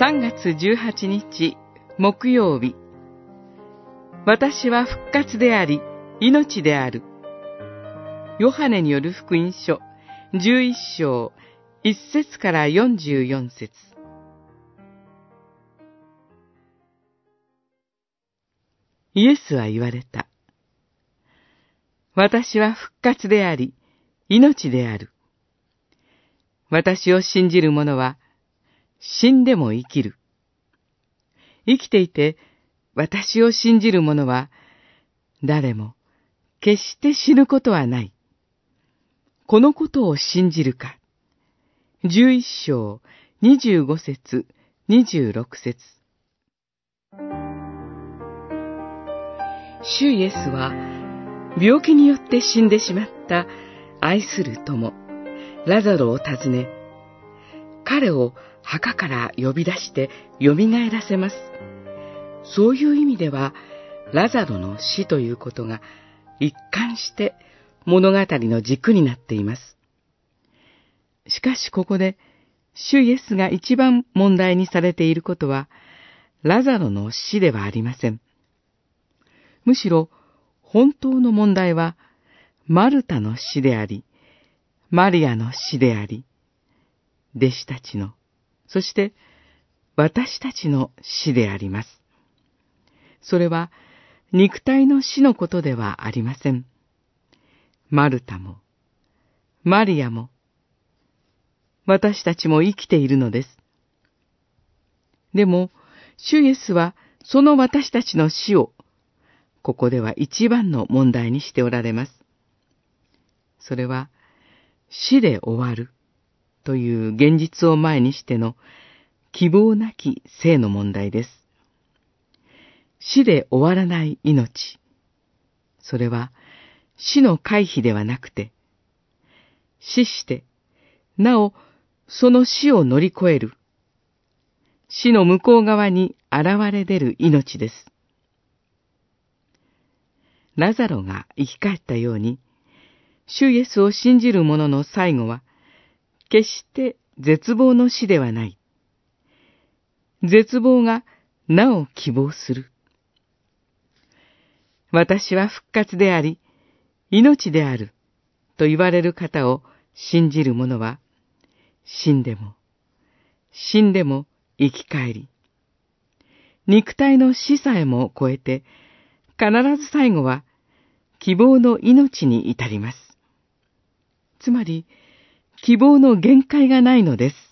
3月18日木曜日私は復活であり命であるヨハネによる福音書11章1節から44節イエスは言われた。私は復活であり、命である。私を信じる者は、死んでも生きる。生きていて、私を信じる者は、誰も、決して死ぬことはない。このことを信じるか。十一章、二十五節、二十六節。主イエスは、病気によって死んでしまった愛する友、ラザロを訪ね、彼を墓から呼び出して蘇らせます。そういう意味では、ラザロの死ということが一貫して物語の軸になっています。しかしここで、主イエスが一番問題にされていることは、ラザロの死ではありません。むしろ、本当の問題は、マルタの死であり、マリアの死であり、弟子たちの、そして私たちの死であります。それは肉体の死のことではありません。マルタも、マリアも、私たちも生きているのです。でも、主イエスはその私たちの死を、ここでは一番の問題にしておられます。それは、死で終わるという現実を前にしての希望なき生の問題です。死で終わらない命。それは死の回避ではなくて、死して、なおその死を乗り越える、死の向こう側に現れ出る命です。ラザロが生き返ったように、主イエスを信じる者の最後は、決して絶望の死ではない。絶望がなお希望する。私は復活であり、命である、と言われる方を信じる者は、死んでも、死んでも生き返り、肉体の死さえも超えて、必ず最後は希望の命に至ります。つまり、希望の限界がないのです。